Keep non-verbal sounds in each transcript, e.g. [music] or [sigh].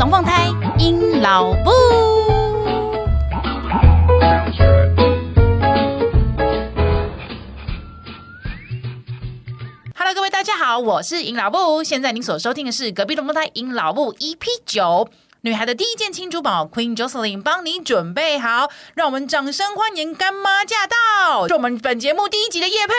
龙凤胎，阴老布。Hello，各位大家好，我是阴老布。现在您所收听的是隔壁龙凤胎阴老布 EP 九。女孩的第一件轻珠宝，Queen Jocelyn 帮你准备好，让我们掌声欢迎干妈驾到！是我们本节目第一集的夜配，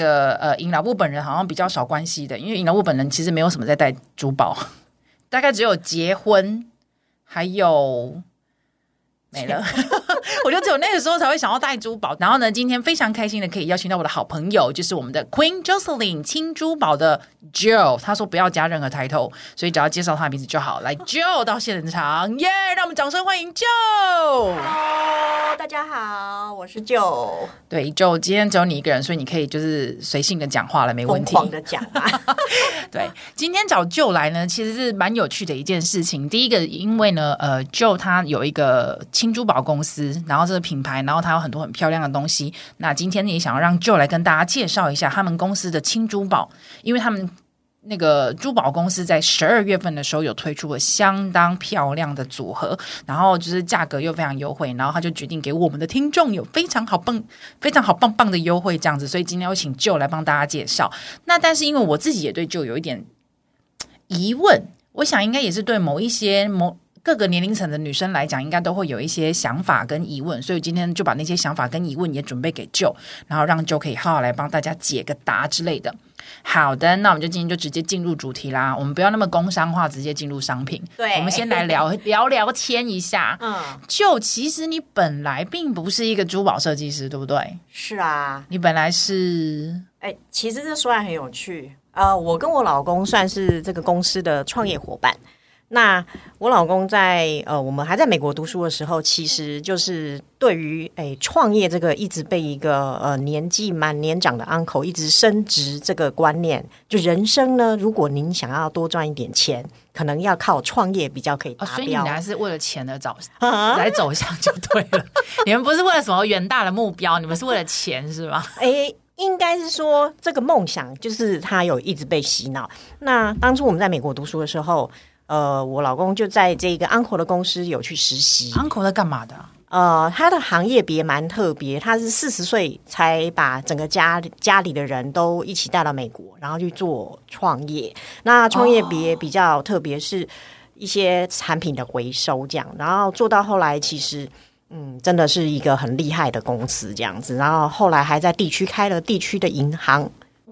的呃，尹老布本人好像比较少关系的，因为尹老布本人其实没有什么在戴珠宝，[laughs] 大概只有结婚，还有没了。[laughs] 我就只有那个时候才会想要戴珠宝。然后呢，今天非常开心的可以邀请到我的好朋友，就是我们的 Queen Jocelyn 青珠宝的 Joe。他说不要加任何 title，所以只要介绍他的名字就好。来，Joe 到现场，耶、yeah！让我们掌声欢迎 Joe。Hello，大家好，我是 Joe。对，Joe，今天只有你一个人，所以你可以就是随性的讲话了，没问题。的讲啊。[laughs] 对，今天找 Joe 来呢，其实是蛮有趣的一件事情。第一个，因为呢，呃，Joe 他有一个青珠宝公司。然后这个品牌，然后它有很多很漂亮的东西。那今天也想要让 Joe 来跟大家介绍一下他们公司的轻珠宝，因为他们那个珠宝公司在十二月份的时候有推出了相当漂亮的组合，然后就是价格又非常优惠，然后他就决定给我们的听众有非常好棒、非常好棒棒的优惠这样子。所以今天我请 Joe 来帮大家介绍。那但是因为我自己也对 Joe 有一点疑问，我想应该也是对某一些某。各个年龄层的女生来讲，应该都会有一些想法跟疑问，所以今天就把那些想法跟疑问也准备给 Joe，然后让 Joe 可以好好来帮大家解个答之类的。好的，那我们就今天就直接进入主题啦，我们不要那么工商化，直接进入商品。对，我们先来聊聊聊天一下。嗯，Joe，其实你本来并不是一个珠宝设计师，对不对？是啊，你本来是……哎，其实这说来很有趣。呃，我跟我老公算是这个公司的创业伙伴。那我老公在呃，我们还在美国读书的时候，其实就是对于诶创业这个一直被一个呃年纪蛮年长的 uncle 一直升职这个观念，就人生呢，如果您想要多赚一点钱，可能要靠创业比较可以达标。哦，所以你们还是为了钱的走，[laughs] 啊、来走向就对了。你们不是为了什么远大的目标，你们是为了钱是吗？[laughs] 诶，应该是说这个梦想就是他有一直被洗脑。那当初我们在美国读书的时候。呃，我老公就在这个 uncle 的公司有去实习。uncle 在干嘛的？呃，他的行业别蛮特别，他是四十岁才把整个家家里的人都一起带到美国，然后去做创业。那创业别比较特别，是一些产品的回收这样，然后做到后来，其实嗯，真的是一个很厉害的公司这样子。然后后来还在地区开了地区的银行。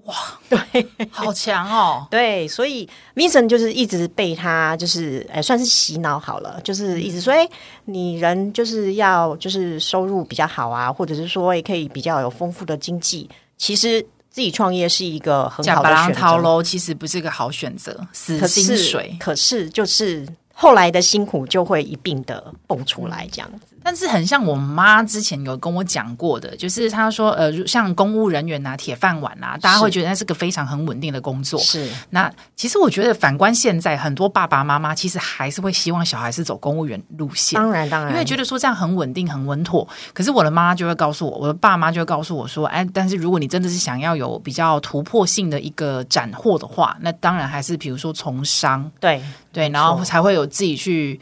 哇，对，好强哦！[laughs] 对，所以 Vincent 就是一直被他就是哎，算是洗脑好了，就是一直说，哎，你人就是要就是收入比较好啊，或者是说也可以比较有丰富的经济。其实自己创业是一个很好的选择，其实不是一个好选择，死薪水。可是，可是就是后来的辛苦就会一并的蹦出来，这样子。但是很像我妈之前有跟我讲过的，就是她说，呃，像公务人员呐、啊、铁饭碗呐、啊，大家会觉得那是个非常很稳定的工作。是。那其实我觉得反观现在，很多爸爸妈妈其实还是会希望小孩是走公务员路线。当然，当然，因为觉得说这样很稳定、很稳妥。可是我的妈就会告诉我，我的爸妈就会告诉我说，哎，但是如果你真的是想要有比较突破性的一个斩获的话，那当然还是比如说从商。对对，然后才会有自己去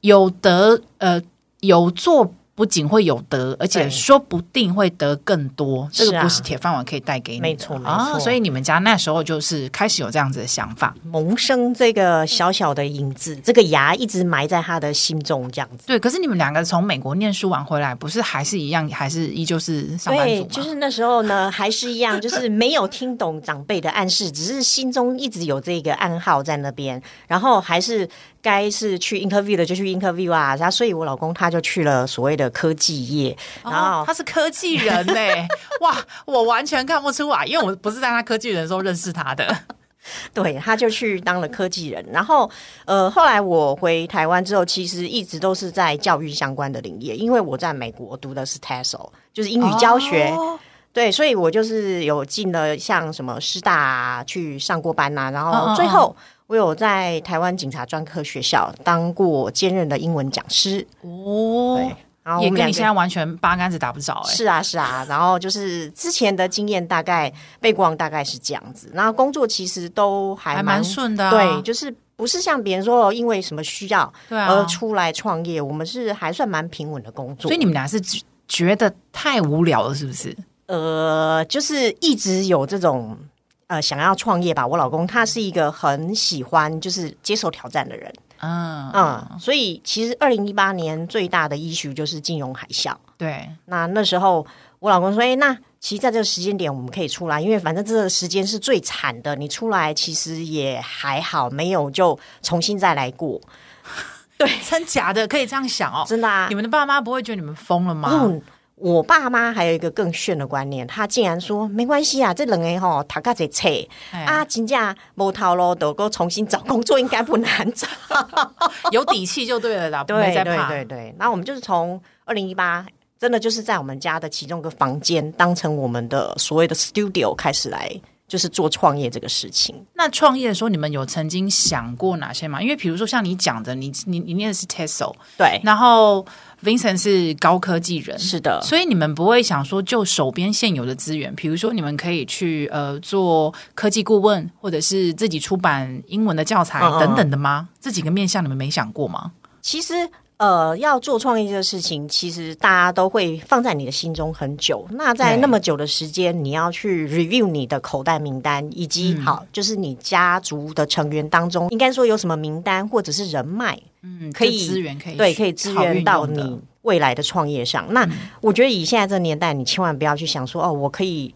有得呃有做。不仅会有得，而且说不定会得更多。这个不是铁饭碗可以带给你的，没错没错。所以你们家那时候就是开始有这样子的想法，萌生这个小小的影子，这个牙一直埋在他的心中，这样子。对，可是你们两个从美国念书完回来，不是还是一样，还是依旧是上班族就是那时候呢，还是一样，就是没有听懂长辈的暗示，只是心中一直有这个暗号在那边，然后还是。该是去 interview 的就去 interview 啊，然后所以我老公他就去了所谓的科技业，然后、哦、他是科技人呢，[laughs] 哇，我完全看不出来，因为我不是在他科技人的时候认识他的，[laughs] 对，他就去当了科技人，然后呃，后来我回台湾之后，其实一直都是在教育相关的领域，因为我在美国读的是 TESOL，就是英语教学，哦、对，所以我就是有进了像什么师大去上过班呐、啊，然后最后。我有在台湾警察专科学校当过兼任的英文讲师哦，对，然后也跟你现在完全八竿子打不着哎、欸。是啊，是啊。然后就是之前的经验，大概背光大概是这样子。然后工作其实都还蛮顺的、啊，对，就是不是像别人说因为什么需要而出来创业，啊、我们是还算蛮平稳的工作。所以你们俩是觉得太无聊了，是不是？呃，就是一直有这种。呃，想要创业吧。我老公他是一个很喜欢就是接受挑战的人，嗯嗯，所以其实二零一八年最大的 issue 就是金融海啸。对，那那时候我老公说：“哎、欸，那其实在这个时间点我们可以出来，因为反正这个时间是最惨的，你出来其实也还好，没有就重新再来过。[laughs] ”对，真假的可以这样想哦？真的啊？你们的爸妈不会觉得你们疯了吗？嗯我爸妈还有一个更炫的观念，他竟然说没关系啊，这两个吼读个这册啊，真正无头路，都够重新找工作应该不难找，[laughs] 有底气就对了啦，对对对对。那我们就是从二零一八，真的就是在我们家的其中一个房间当成我们的所谓的 studio 开始来。就是做创业这个事情。那创业的时候，你们有曾经想过哪些吗？因为比如说像你讲的，你你你念的是 Tesla，对，然后 Vincent 是高科技人，是的，所以你们不会想说，就手边现有的资源，比如说你们可以去呃做科技顾问，或者是自己出版英文的教材等等的吗？这几个面向你们没想过吗？其实。呃，要做创业这个事情，其实大家都会放在你的心中很久。那在那么久的时间，你要去 review 你的口袋名单，以及、嗯、好，就是你家族的成员当中，应该说有什么名单或者是人脉，嗯，可以资源可以对，可以支援到你未来的创业上。那我觉得以现在这个年代，你千万不要去想说哦，我可以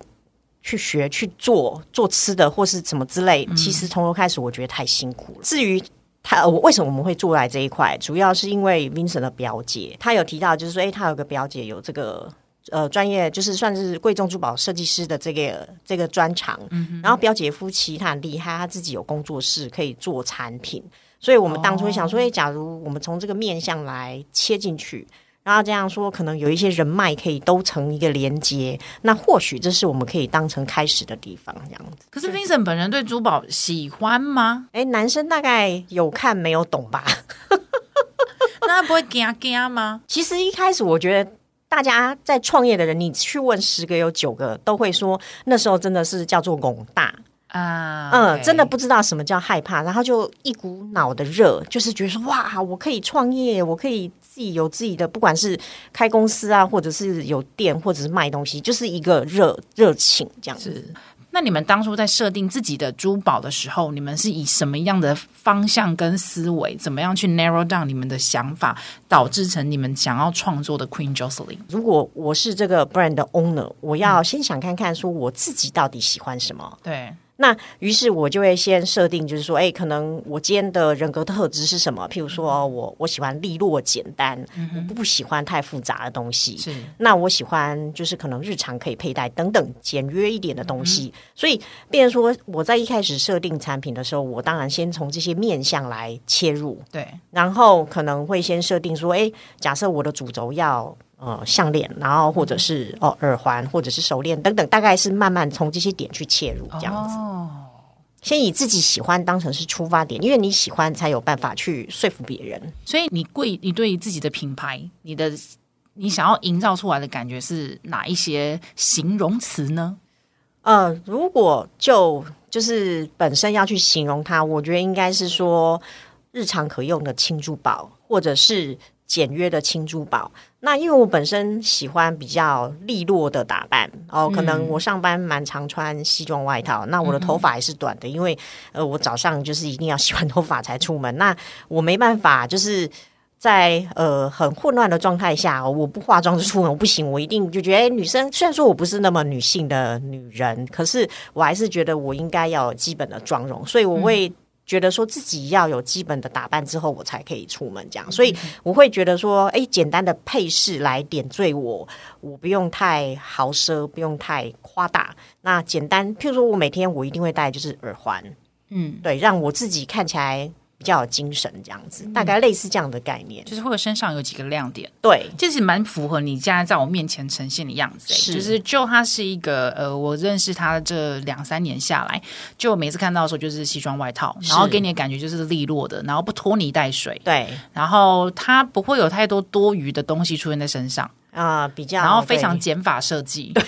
去学去做做吃的或是什么之类。其实从头开始，我觉得太辛苦了。至于他我为什么我们会住在这一块？主要是因为 Vincent 的表姐，他有提到，就是说，哎，他有个表姐有这个呃专业，就是算是贵重珠宝设计师的这个这个专长。嗯。然后表姐夫妻他很厉害，他自己有工作室可以做产品，所以我们当初想说，哎，假如我们从这个面向来切进去。然后这样说，可能有一些人脉可以都成一个连接，那或许这是我们可以当成开始的地方，这样子。可是 Vincent 本人对珠宝喜欢吗？哎，男生大概有看没有懂吧？[laughs] 那他不会惊惊吗？其实一开始我觉得，大家在创业的人，你去问十个有九个都会说，那时候真的是叫做拱大。啊，嗯，真的不知道什么叫害怕，然后就一股脑的热，就是觉得说哇，我可以创业，我可以自己有自己的，不管是开公司啊，或者是有店，或者是卖东西，就是一个热热情这样子。那你们当初在设定自己的珠宝的时候，你们是以什么样的方向跟思维，怎么样去 narrow down 你们的想法，导致成你们想要创作的 Queen Jocelyn？如果我是这个 brand 的 owner，我要先想看看说我自己到底喜欢什么。对。那于是我就会先设定，就是说，哎，可能我今天的人格特质是什么？譬如说，我我喜欢利落简单，嗯、我不喜欢太复杂的东西。是，那我喜欢就是可能日常可以佩戴等等简约一点的东西。嗯、所以，变成说我在一开始设定产品的时候，我当然先从这些面向来切入。对，然后可能会先设定说，哎，假设我的主轴要。呃，项链，然后或者是哦耳环，或者是手链等等，大概是慢慢从这些点去切入，这样子。哦，先以自己喜欢当成是出发点，因为你喜欢才有办法去说服别人。所以你贵，你对于自己的品牌，你的你想要营造出来的感觉是哪一些形容词呢？呃，如果就就是本身要去形容它，我觉得应该是说日常可用的轻珠宝，或者是。简约的轻珠宝，那因为我本身喜欢比较利落的打扮哦，可能我上班蛮常穿西装外套，嗯、那我的头发也是短的，因为呃我早上就是一定要洗完头发才出门，那我没办法就是在呃很混乱的状态下，我不化妆就出门，我不行，我一定就觉得，哎，女生虽然说我不是那么女性的女人，可是我还是觉得我应该要有基本的妆容，所以我会。觉得说自己要有基本的打扮之后，我才可以出门这样，所以我会觉得说，哎，简单的配饰来点缀我，我不用太豪奢，不用太夸大。那简单，譬如说我每天我一定会戴就是耳环，嗯，对，让我自己看起来比较有精神，这样子，大概类似这样的概念，就是会身上有几个亮点，对，就是蛮符合你现在在我面前呈现的样子。是，就是 Joe 他是一个呃，我认识他这两三年下来，就每次看到的时候就是西装外套，然后给你的感觉就是利落的，然后不拖泥带水，对，然后他不会有太多多余的东西出现在身上。啊、呃，比较，然后非常减法设计。对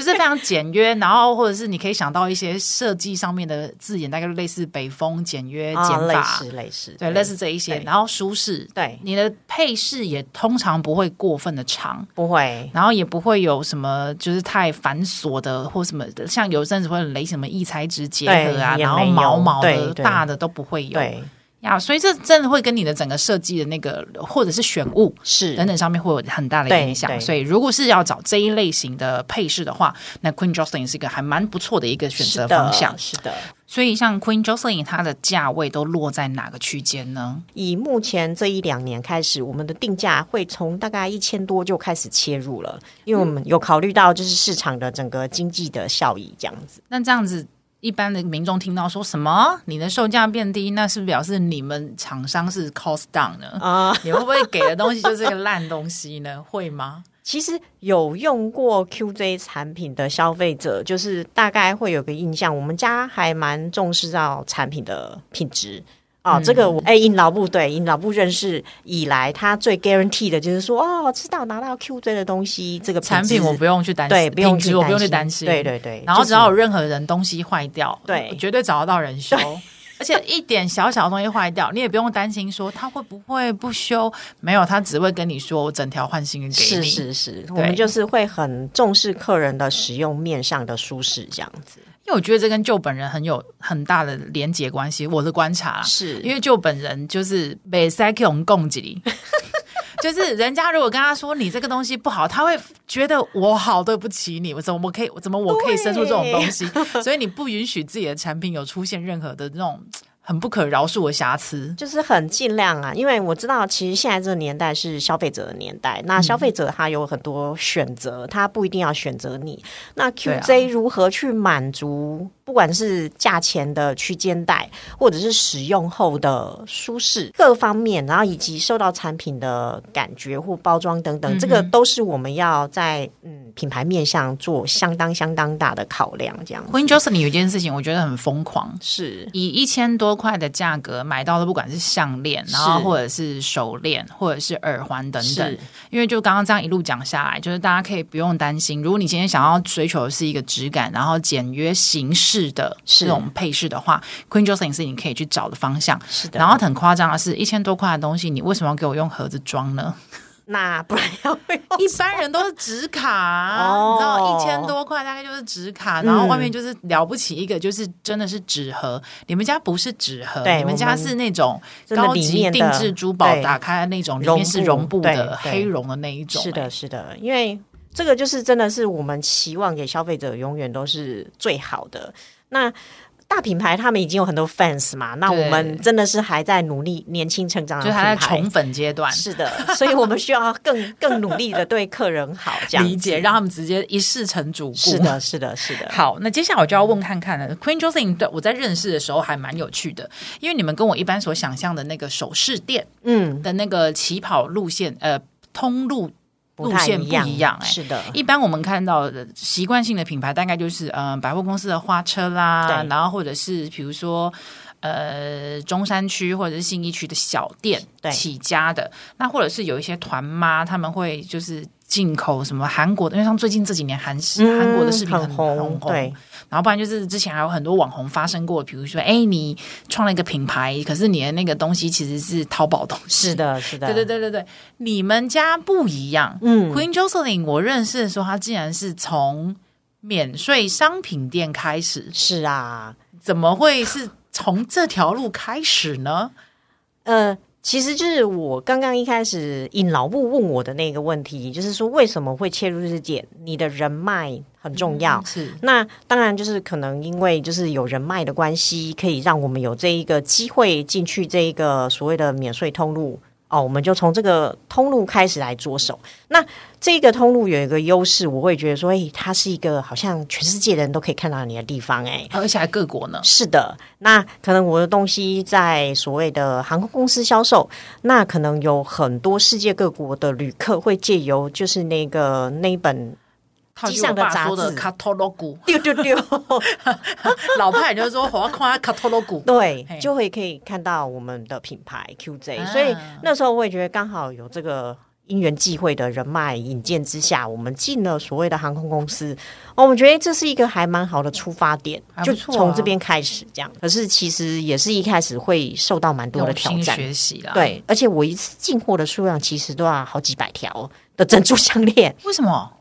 就是非常简约，[laughs] 然后或者是你可以想到一些设计上面的字眼，大概类似北风简约减法，类似类似，对，类似这一些，然后舒适，对，你的配饰也通常不会过分的长，不会，然后也不会有什么就是太繁琐的或什么的，像有阵子会雷什么异材质结合啊，然后毛毛的大的都不会有。对呀，所以这真的会跟你的整个设计的那个，或者是选物是等等上面会有很大的影响。所以如果是要找这一类型的配饰的话，那 Queen Jocelyn 是一个还蛮不错的一个选择方向。是的，所以像 Queen Jocelyn 它的价位都落在哪个区间呢？以目前这一两年开始，我们的定价会从大概一千多就开始切入了，因为我们有考虑到就是市场的整个经济的效益这样子。那这样子。一般的民众听到说什么你的售价变低，那是不是表示你们厂商是 cost down 呢？啊，你会不会给的东西就是个烂东西呢？会吗？其实有用过 QJ 产品的消费者，就是大概会有个印象，我们家还蛮重视到产品的品质。哦，这个我哎，尹老部对尹老部认识以来，他最 guarantee 的就是说，哦，知道拿到 QJ 的东西，这个产品我不用去担心，对，不用去我不用去担心，对对对。然后只要有任何人东西坏掉，对，绝对找得到人修。而且一点小小的东西坏掉，你也不用担心说他会不会不修，没有，他只会跟你说我整条换新的给你。是是是，我们就是会很重视客人的使用面上的舒适这样子。因为我觉得这跟 Joe 本人很有很大的连结关系。我的观察是因为 Joe 本人就是被塞克隆供给，[laughs] 就是人家如果跟他说你这个东西不好，他会觉得我好对不起你，我怎么我可以怎么我可以生出这种东西？所以你不允许自己的产品有出现任何的那种。很不可饶恕的瑕疵，就是很尽量啊，因为我知道，其实现在这个年代是消费者的年代，那消费者他有很多选择，嗯、他不一定要选择你。那 QJ 如何去满足？不管是价钱的区间带，或者是使用后的舒适各方面，然后以及受到产品的感觉或包装等等，嗯、这个都是我们要在嗯品牌面向做相当相当大的考量。这样，Queen Josephine 有一件事情我觉得很疯狂，是以一千多块的价格买到的，不管是项链，然后或者是手链，或者是耳环等等。因为就刚刚这样一路讲下来，就是大家可以不用担心，如果你今天想要追求的是一个质感，然后简约形式。是的，这种配饰的话，Queen Jocelyn 是你可以去找的方向。是的，然后很夸张的是，一千多块的东西，你为什么要给我用盒子装呢？那不然要一般人都是纸卡，哦、你知道一千多块大概就是纸卡，然后外面就是了不起一个，就是真的是纸盒。嗯、你们家不是纸盒，对你们家是那种高级定制珠宝，打开的那种，里面是绒布的黑绒的那一种。是的，是的，因为。这个就是真的是我们期望给消费者永远都是最好的。那大品牌他们已经有很多 fans 嘛，那我们真的是还在努力年轻成长的，就还在宠粉阶段。是的，所以我们需要更 [laughs] 更努力的对客人好，这样理解，让他们直接一试成主顾。是的，是的，是的。好，那接下来我就要问看看了。Queen j o s e p h i n 对我在认识的时候还蛮有趣的，因为你们跟我一般所想象的那个首饰店，嗯，的那个起跑路线，呃，通路。路线不一样，欸，是的。一般我们看到的习惯性的品牌，大概就是嗯、呃，百货公司的花车啦，然后或者是比如说呃，中山区或者是信义区的小店起家的，那或者是有一些团妈，他们会就是。进口什么韩国的？因为像最近这几年韩式韩国的饰品很红，很红，对。然后不然就是之前还有很多网红发生过，比如说，哎，你创了一个品牌，可是你的那个东西其实是淘宝东西。是的，是的，对对对对对。你们家不一样，嗯，Queen Joselyn，我认识的时候，他竟然是从免税商品店开始。是啊，怎么会是从这条路开始呢？呃。其实就是我刚刚一开始引老部问我的那个问题，就是说为什么会切入这点？你的人脉很重要。嗯、是，那当然就是可能因为就是有人脉的关系，可以让我们有这一个机会进去这一个所谓的免税通路哦，我们就从这个通路开始来着手。那这个通路有一个优势，我会觉得说，哎，它是一个好像全世界的人都可以看到你的地方，哎，而且还各国呢。是的，那可能我的东西在所谓的航空公司销售，那可能有很多世界各国的旅客会借由就是那个那一本。机上的杂志，卡托罗古，丢丢丢，[laughs] 老派就是说，我要看卡托罗古，[laughs] 对，就会可以看到我们的品牌 QJ，、啊、所以那时候我也觉得刚好有这个因缘际会的人脉引荐之下，我们进了所谓的航空公司，我们觉得这是一个还蛮好的出发点，啊、就从这边开始这样。可是其实也是一开始会受到蛮多的挑战，学习啦，对，而且我一次进货的数量其实都要好几百条的珍珠项链，为什么？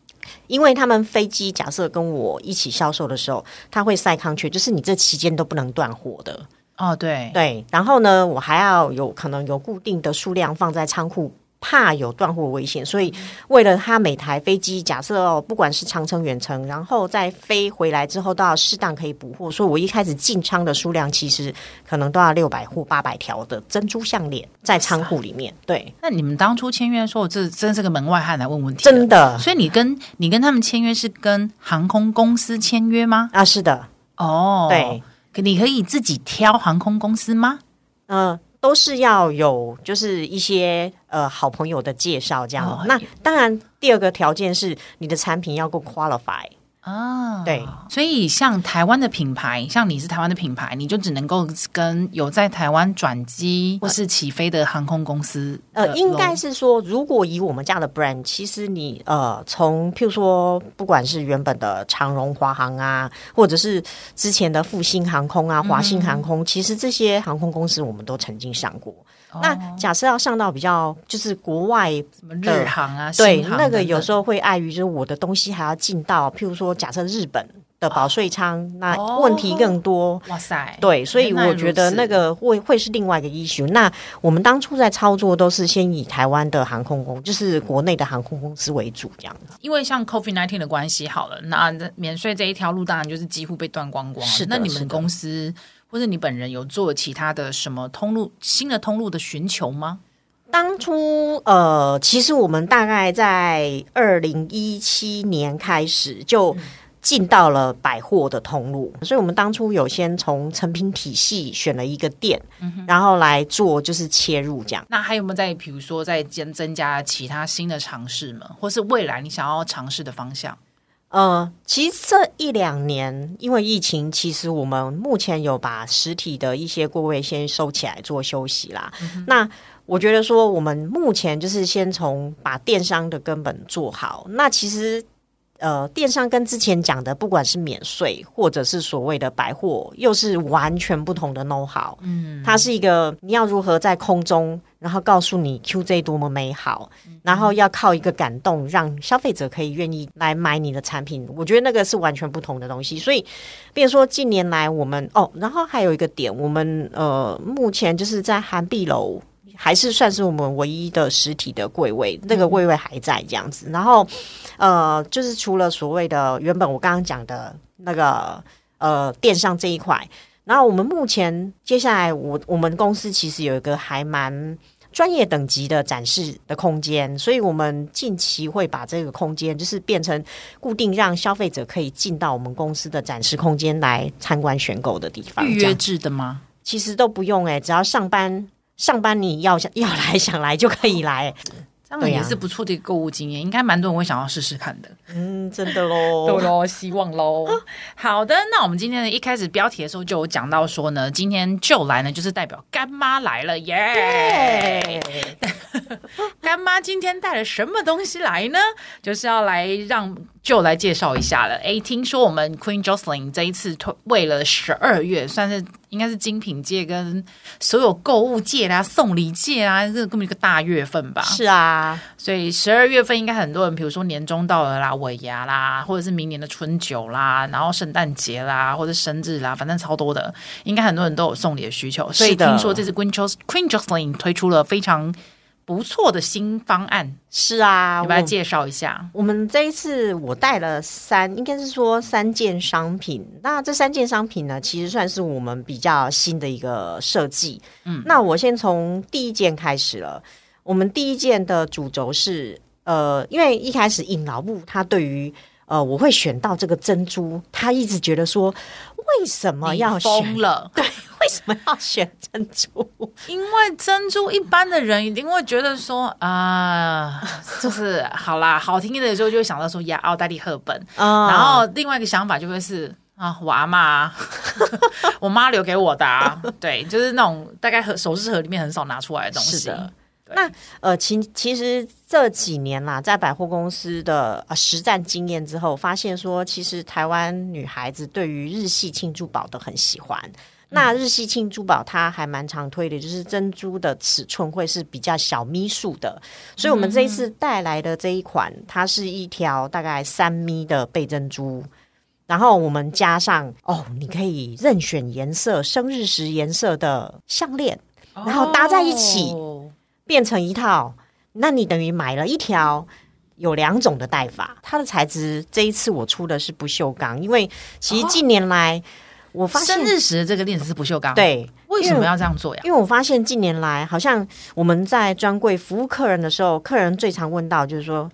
因为他们飞机假设跟我一起销售的时候，他会塞康缺，就是你这期间都不能断货的。哦，对对，然后呢，我还要有可能有固定的数量放在仓库。怕有断货危险，所以为了他每台飞机，假设哦，不管是长程远程，然后再飞回来之后，都要适当可以补货。所以我一开始进仓的数量，其实可能都要六百或八百条的珍珠项链在仓库里面。对，那你们当初签约的时候，这真是个门外汉来问问题，真的。所以你跟你跟他们签约是跟航空公司签约吗？啊，是的。哦，对，你可以自己挑航空公司吗？嗯、呃。都是要有，就是一些呃好朋友的介绍这样。哦、那当然，第二个条件是你的产品要够 qualify。啊，对，所以像台湾的品牌，像你是台湾的品牌，你就只能够跟有在台湾转机或是起飞的航空公司。呃，应该是说，如果以我们家的 brand，其实你呃，从譬如说，不管是原本的长荣、华航啊，或者是之前的复兴航空啊、华信航空，嗯、其实这些航空公司我们都曾经上过。那假设要上到比较就是国外什么日航啊，对，航那个有时候会碍于就是我的东西还要进到，譬如说假设日本的保税仓，哦、那问题更多。哇塞，对，所以我觉得那个会会是另外一个 issue。那我们当初在操作都是先以台湾的航空公，就是国内的航空公司为主，这样。因为像 COVID-19 的关系，好了，那免税这一条路当然就是几乎被断光光了。是，那你们公司。或者你本人有做其他的什么通路，新的通路的寻求吗？当初呃，其实我们大概在二零一七年开始就进到了百货的通路，嗯、所以我们当初有先从成品体系选了一个店，嗯、然后来做就是切入这样。那还有没有在比如说在增增加其他新的尝试吗？或是未来你想要尝试的方向？呃，其实这一两年因为疫情，其实我们目前有把实体的一些柜位先收起来做休息啦。嗯、那我觉得说，我们目前就是先从把电商的根本做好。那其实。呃，电商跟之前讲的，不管是免税或者是所谓的百货，又是完全不同的 know how。嗯，它是一个你要如何在空中，然后告诉你 QJ 多么美好，嗯、然后要靠一个感动，让消费者可以愿意来买你的产品。我觉得那个是完全不同的东西。所以，比如说近年来我们哦，然后还有一个点，我们呃，目前就是在韩碧楼。还是算是我们唯一的实体的柜位，那个柜位还在这样子。然后，呃，就是除了所谓的原本我刚刚讲的那个呃电商这一块，然后我们目前接下来我我们公司其实有一个还蛮专业等级的展示的空间，所以我们近期会把这个空间就是变成固定，让消费者可以进到我们公司的展示空间来参观选购的地方。预约制的吗？其实都不用哎、欸，只要上班。上班你要想要来想来就可以来，[laughs] 这样也是不错的一个购物经验，啊、应该蛮多人会想要试试看的。嗯，真的喽，[laughs] 对喽，希望喽。好的，那我们今天的，一开始标题的时候就有讲到说呢，今天就来呢，就是代表干妈来了耶。[laughs] 干妈今天带了什么东西来呢？就是要来让。就来介绍一下了。哎，听说我们 Queen Jocelyn 这一次推为了十二月，算是应该是精品界跟所有购物界啦、送礼界啊，这个这么一个大月份吧。是啊，所以十二月份应该很多人，比如说年终到了啦、尾牙啦，或者是明年的春酒啦，然后圣诞节啦，或者生日啦，反正超多的，应该很多人都有送礼的需求。所以听说这次 Queen Jocelyn 推出了非常。不错的新方案是啊，你把它介绍一下我。我们这一次我带了三，应该是说三件商品。那这三件商品呢，其实算是我们比较新的一个设计。嗯，那我先从第一件开始了。我们第一件的主轴是，呃，因为一开始尹老布他对于呃我会选到这个珍珠，他一直觉得说，为什么要选了？[laughs] 对，为什么要选珍珠？因为珍珠一般的人一定会觉得说啊、呃，就是好啦，好听一点的时候就会想到说呀，奥黛丽·赫本，嗯、然后另外一个想法就会是。啊，我阿妈，[laughs] 我妈留给我的，啊，对，就是那种大概和首饰盒里面很少拿出来的东西。是的，那呃，其其实这几年啦，在百货公司的呃实战经验之后，发现说，其实台湾女孩子对于日系庆珠宝都很喜欢。嗯、那日系庆珠宝它还蛮常推的，就是珍珠的尺寸会是比较小咪数的。所以我们这一次带来的这一款，嗯、它是一条大概三咪的贝珍珠。然后我们加上哦，你可以任选颜色，生日时颜色的项链，然后搭在一起，哦、变成一套。那你等于买了一条有两种的戴法。它的材质这一次我出的是不锈钢，因为其实近年来、哦、我发现生日时这个链子是不锈钢。对，为什么要这样做呀？因为我发现近年来好像我们在专柜服务客人的时候，客人最常问到就是说。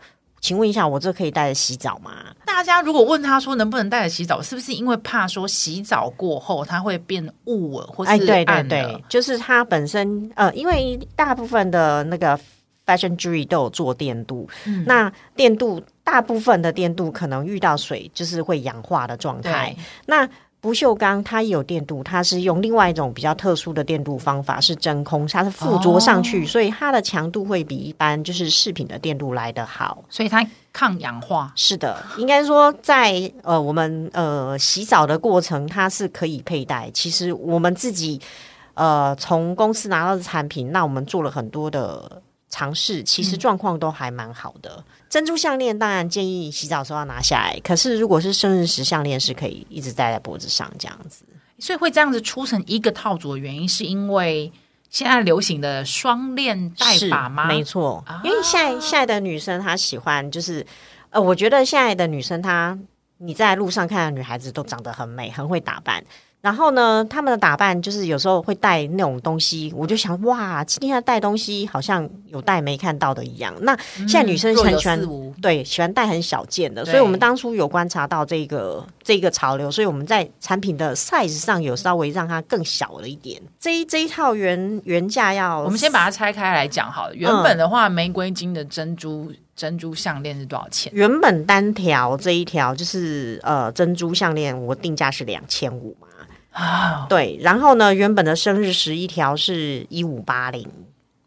请问一下，我这可以带着洗澡吗？大家如果问他说能不能带着洗澡，是不是因为怕说洗澡过后它会变雾了，或是暗了？哎，对对对，就是它本身呃，因为大部分的那个 fashion jewelry 都有做电镀，嗯、那电镀大部分的电镀可能遇到水就是会氧化的状态，那。不锈钢它也有电镀，它是用另外一种比较特殊的电镀方法，是真空，它是附着上去，哦、所以它的强度会比一般就是饰品的电镀来得好，所以它抗氧化。是的，应该说在呃我们呃洗澡的过程，它是可以佩戴。其实我们自己呃从公司拿到的产品，那我们做了很多的。尝试其实状况都还蛮好的。嗯、珍珠项链当然建议洗澡时候要拿下来，可是如果是生日时项链是可以一直戴在脖子上这样子。所以会这样子出成一个套组的原因，是因为现在流行的双链戴法吗？没错，啊、因为现在现在的女生她喜欢就是呃，我觉得现在的女生她你在路上看到女孩子都长得很美，很会打扮。然后呢，他们的打扮就是有时候会带那种东西，我就想哇，今天要带东西好像有带没看到的一样。那现在女生很喜欢，嗯、对，喜欢带很小件的，所以我们当初有观察到这个这个潮流，所以我们在产品的 size 上有稍微让它更小了一点。这一这一套原原价要，我们先把它拆开来讲好了。原本的话，玫瑰金的珍珠珍珠项链是多少钱？原本单条这一条就是呃珍珠项链，我定价是两千五嘛。啊，oh. 对，然后呢，原本的生日十一条是一五八零，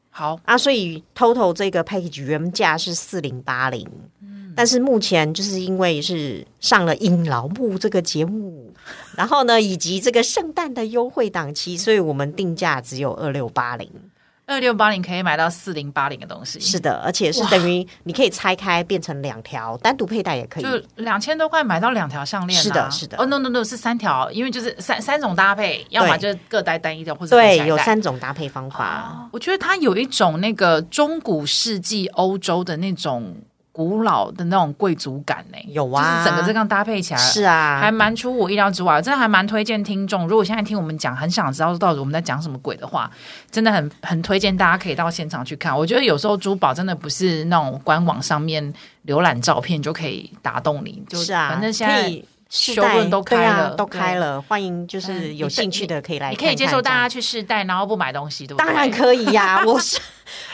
好啊，所以 total 这个 package 原价是四零八零，嗯，但是目前就是因为是上了英劳木这个节目，然后呢，以及这个圣诞的优惠档期，所以我们定价只有二六八零。二六八零可以买到四零八零的东西，是的，而且是等于你可以拆开变成两条，单独佩戴也可以。就两千多块买到两条项链，是的，是的。哦，no no no，是三条，因为就是三三种搭配，要么就各带单一条，或者对，有三种搭配方法。我觉得它有一种那个中古世纪欧洲的那种。古老的那种贵族感呢，有啊，就是整个这样搭配起来是啊，还蛮出我意料之外。真的还蛮推荐听众，如果现在听我们讲，很想知道到底我们在讲什么鬼的话，真的很很推荐大家可以到现场去看。我觉得有时候珠宝真的不是那种官网上面浏览照片就可以打动你，就是啊，反正现在。试戴都开了，啊、都开了，对欢迎就是有兴趣的可以来看看。你可以接受大家去试戴，然后不买东西，对不对？当然可以呀、啊！[laughs] 我是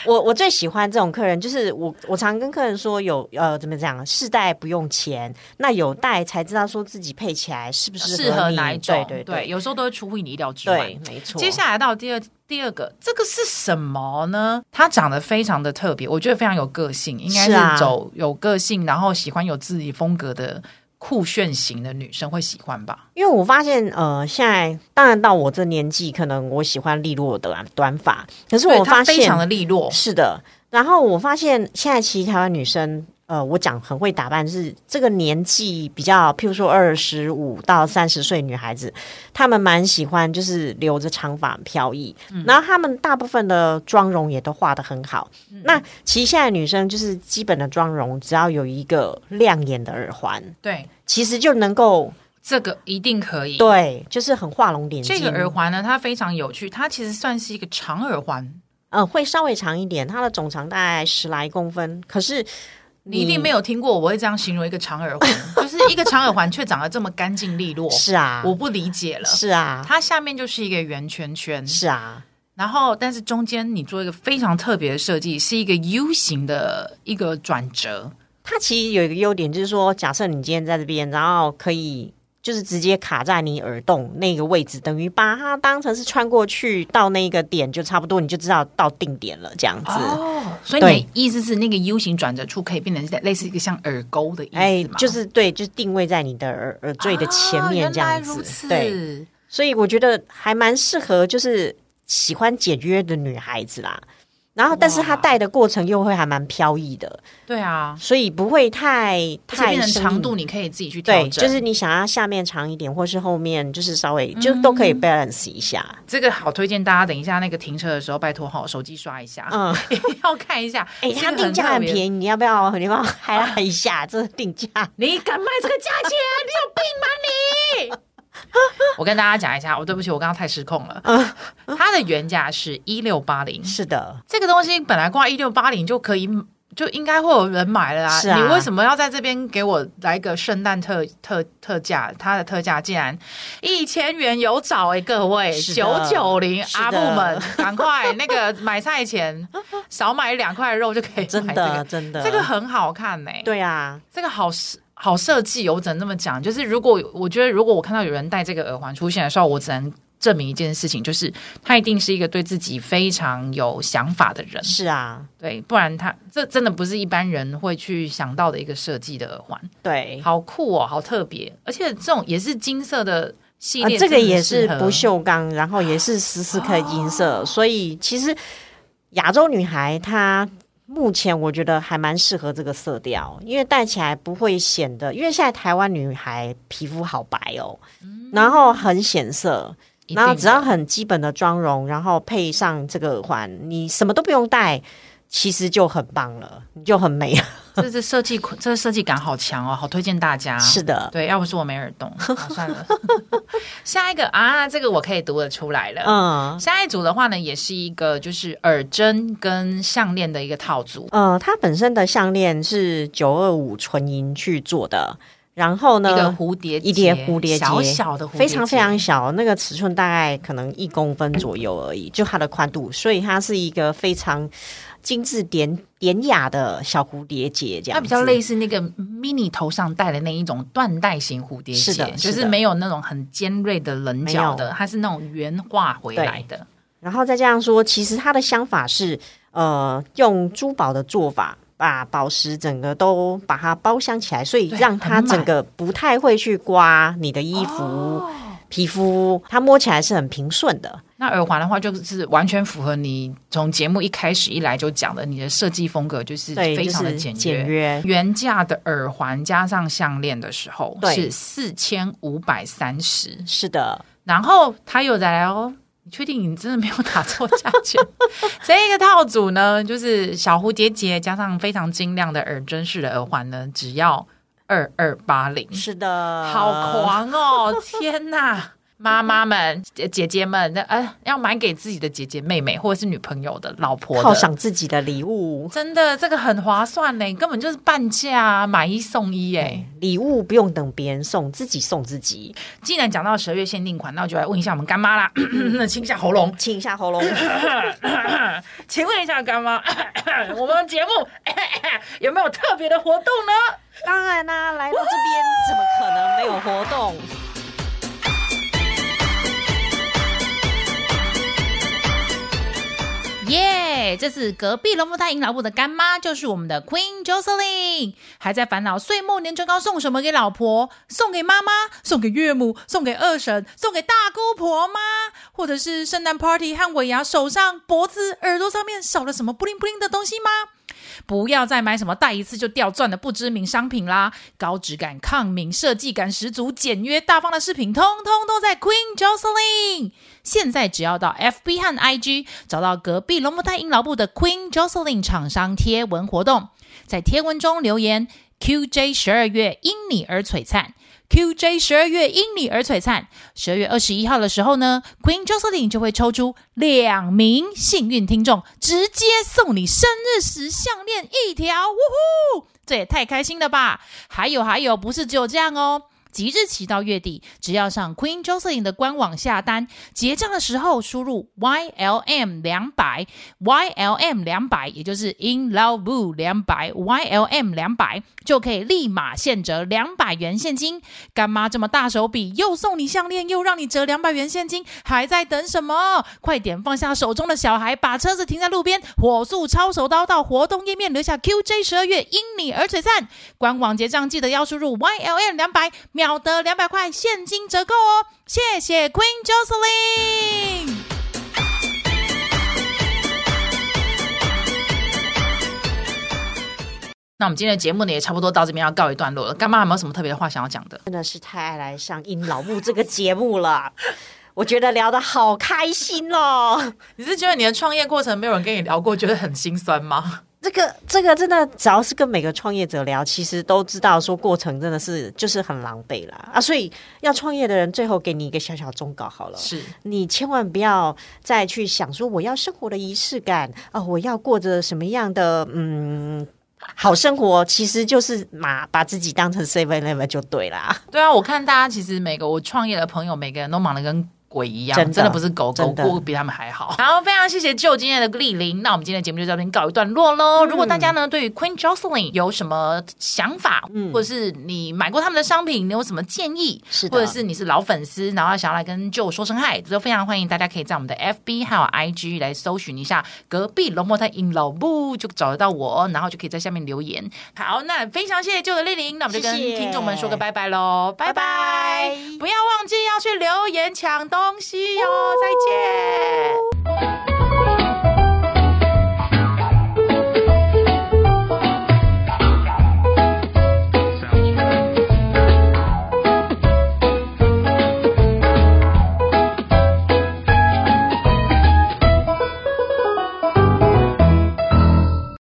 我，我最喜欢这种客人，就是我，我常跟客人说有呃，怎么讲，试戴不用钱，那有戴才知道说自己配起来是不是适合哪一种。对对对，对，有时候都会出乎你意料之外。对，没错。接下来到第二第二个，这个是什么呢？它长得非常的特别，我觉得非常有个性，应该是走有个性，然后喜欢有自己风格的。酷炫型的女生会喜欢吧？因为我发现，呃，现在当然到我这年纪，可能我喜欢利落的短发，可是我发现非常的利落，是的。然后我发现，现在其实台湾女生。呃，我讲很会打扮，是这个年纪比较，譬如说二十五到三十岁女孩子，她们蛮喜欢就是留着长发飘逸，嗯、然后她们大部分的妆容也都画的很好。嗯、那其实现在女生就是基本的妆容，只要有一个亮眼的耳环，对，其实就能够这个一定可以，对，就是很画龙点睛。这个耳环呢，它非常有趣，它其实算是一个长耳环。呃，会稍微长一点，它的总长大概十来公分。可是你，一定没有听过我会这样形容一个长耳环，[laughs] 就是一个长耳环却长得这么干净利落。是啊，我不理解了。是啊，它下面就是一个圆圈圈。是啊，然后但是中间你做一个非常特别的设计，是一个 U 型的一个转折。它其实有一个优点，就是说，假设你今天在这边，然后可以就是直接卡在你耳洞那个位置，等于把它当成是穿过去到那个点，就差不多，你就知道到定点了，这样子。哦，所以你的意思是那个 U 型转折处可以变成类似一个像耳钩的意思吗？哎，就是对，就是定位在你的耳耳坠的前面这样子。对，所以我觉得还蛮适合，就是喜欢简约的女孩子啦。然后，但是它戴的过程又会还蛮飘逸的，对啊，所以不会太太长度，你可以自己去调整。对，就是你想要下面长一点，或是后面就是稍微、嗯、就都可以 balance 一下。这个好推荐大家，等一下那个停车的时候，拜托好手机刷一下，嗯，[laughs] 要看一下。[laughs] 哎、欸，它定价很便宜，你要不要？你帮我嗨啦一下，这个定价，[laughs] 你敢卖这个价钱？你有病吗你？[laughs] 我跟大家讲一下，我、哦、对不起，我刚刚太失控了。[laughs] 嗯，它的原价是一六八零，是的，这个东西本来挂一六八零就可以，就应该会有人买了啊，你为什么要在这边给我来个圣诞特特特价？它的特价竟然一千元有找哎，各位。九九零阿布们，[laughs] 赶快那个买菜钱少买两块肉就可以买、这个，真的真的，这个很好看呢、欸。对啊，这个好好设计，我只能这么讲。就是如果我觉得，如果我看到有人戴这个耳环出现的时候，我只能证明一件事情，就是他一定是一个对自己非常有想法的人。是啊，对，不然他这真的不是一般人会去想到的一个设计的耳环。对，好酷哦，好特别，而且这种也是金色的系列，啊，这个也是不锈钢，然后也是十四克金色，哦，所以其实亚洲女孩她。目前我觉得还蛮适合这个色调，因为戴起来不会显得，因为现在台湾女孩皮肤好白哦，嗯、然后很显色，然后只要很基本的妆容，然后配上这个耳环，你什么都不用戴。其实就很棒了，你就很美。这是设计，这个设计感好强哦，好推荐大家。是的，对，要不是我没耳洞，算了。[laughs] 下一个啊，这个我可以读得出来了。嗯，下一组的话呢，也是一个就是耳针跟项链的一个套组。嗯，它本身的项链是九二五纯银去做的，然后呢，一个蝴蝶一叠蝴蝶结，小小的蝴蝶结，非常非常小，那个尺寸大概可能一公分左右而已，就它的宽度，所以它是一个非常。精致典典雅的小蝴蝶结，这样它比较类似那个 mini 头上戴的那一种缎带型蝴蝶结，是的，就是没有那种很尖锐的棱角的，它是那种圆画回来的。然后再这样说，其实它的镶法是呃用珠宝的做法，把宝石整个都把它包镶起来，所以让它整个不太会去刮你的衣服。哦皮肤它摸起来是很平顺的。那耳环的话，就是完全符合你从节目一开始一来就讲的，你的设计风格就是非常的简约。就是、简约原价的耳环加上项链的时候是四千五百三十，是的。然后他又在来哦，你确定你真的没有打错价钱？[laughs] 这个套组呢，就是小蝴蝶结加上非常精亮的耳针式的耳环呢，只要。二二八零，是的，好狂哦！天哪，妈妈们、姐姐们，那呃，要买给自己的姐姐、妹妹，或者是女朋友的、老婆的，犒赏自己的礼物，真的，这个很划算呢，根本就是半价，买一送一哎！礼物不用等别人送，自己送自己。既然讲到十二月限定款，那我就来问一下我们干妈啦，[clears throat] 那清一下喉咙，清一下喉咙。[laughs] 请问一下干妈，[clears throat] 我们节目 [coughs] 有没有特别的活动呢？当然啦、啊，来到这边怎么可能没有活动？耶！这次隔壁龙凤胎赢老婆的干妈就是我们的 Queen Jocelyn，还在烦恼岁末年终要送什么给老婆？送给妈妈？送给岳母？送给二婶？送给大姑婆吗？或者是圣诞 party 和尾牙手上、脖子、耳朵上面少了什么布灵布灵的东西吗？不要再买什么戴一次就掉钻的不知名商品啦！高质感、抗敏、设计感十足、简约大方的饰品，通通都在 Queen Jocelyn。现在只要到 FB 和 IG 找到隔壁龙凤胎阴老木的 Queen Jocelyn 厂商贴文活动，在贴文中留言 “QJ 十二月因你而璀璨”，QJ 十二月因你而璀璨。十二月二十一号的时候呢，Queen joseline 就会抽出两名幸运听众，直接送你生日时项链一条。呜呼，这也太开心了吧！还有还有，不是只有这样哦。即日起到月底，只要上 Queen Jocelyn 的官网下单，结账的时候输入 YLM 两百，YLM 两百，也就是 In Love 两百，YLM 两百就可以立马现折两百元现金。干妈这么大手笔，又送你项链，又让你折两百元现金，还在等什么？快点放下手中的小孩，把车子停在路边，火速抄手刀到活动页面留下 QJ 十二月因你而璀璨。官网结账记得要输入 YLM 两百秒得两百块现金折扣哦！谢谢 Queen Jocelyn。那我们今天的节目呢，也差不多到这边要告一段落了。干妈有没有什么特别的话想要讲的？真的是太爱来上《阴老木》这个节目了，[laughs] 我觉得聊得好开心哦！你是觉得你的创业过程没有人跟你聊过，觉得很心酸吗？这个这个真的，只要是跟每个创业者聊，其实都知道说过程真的是就是很狼狈啦啊！所以要创业的人，最后给你一个小小忠告好了，是你千万不要再去想说我要生活的仪式感啊，我要过着什么样的嗯好生活，其实就是把把自己当成 seven eleven 就对啦。对啊，我看大家其实每个我创业的朋友，每个人都忙得跟。鬼一样，真的，真的不是狗狗过比他们还好。好，非常谢谢 Joe 今天的莅临。那我们今天的节目就到这边告一段落喽。嗯、如果大家呢对于 Queen Jocelyn 有什么想法，嗯、或者是你买过他们的商品，你有什么建议，是或者是你是老粉丝，然后想要来跟 Joe 说声嗨，都非常欢迎。大家可以在我们的 FB 还有 IG 来搜寻一下隔壁龙膜泰 in 老木，就找得到我，然后就可以在下面留言。好，那非常谢谢 Joe 的莅临，那我们就跟听众们说个拜拜喽，拜拜！不要忘记要去留言抢东东西哟再见。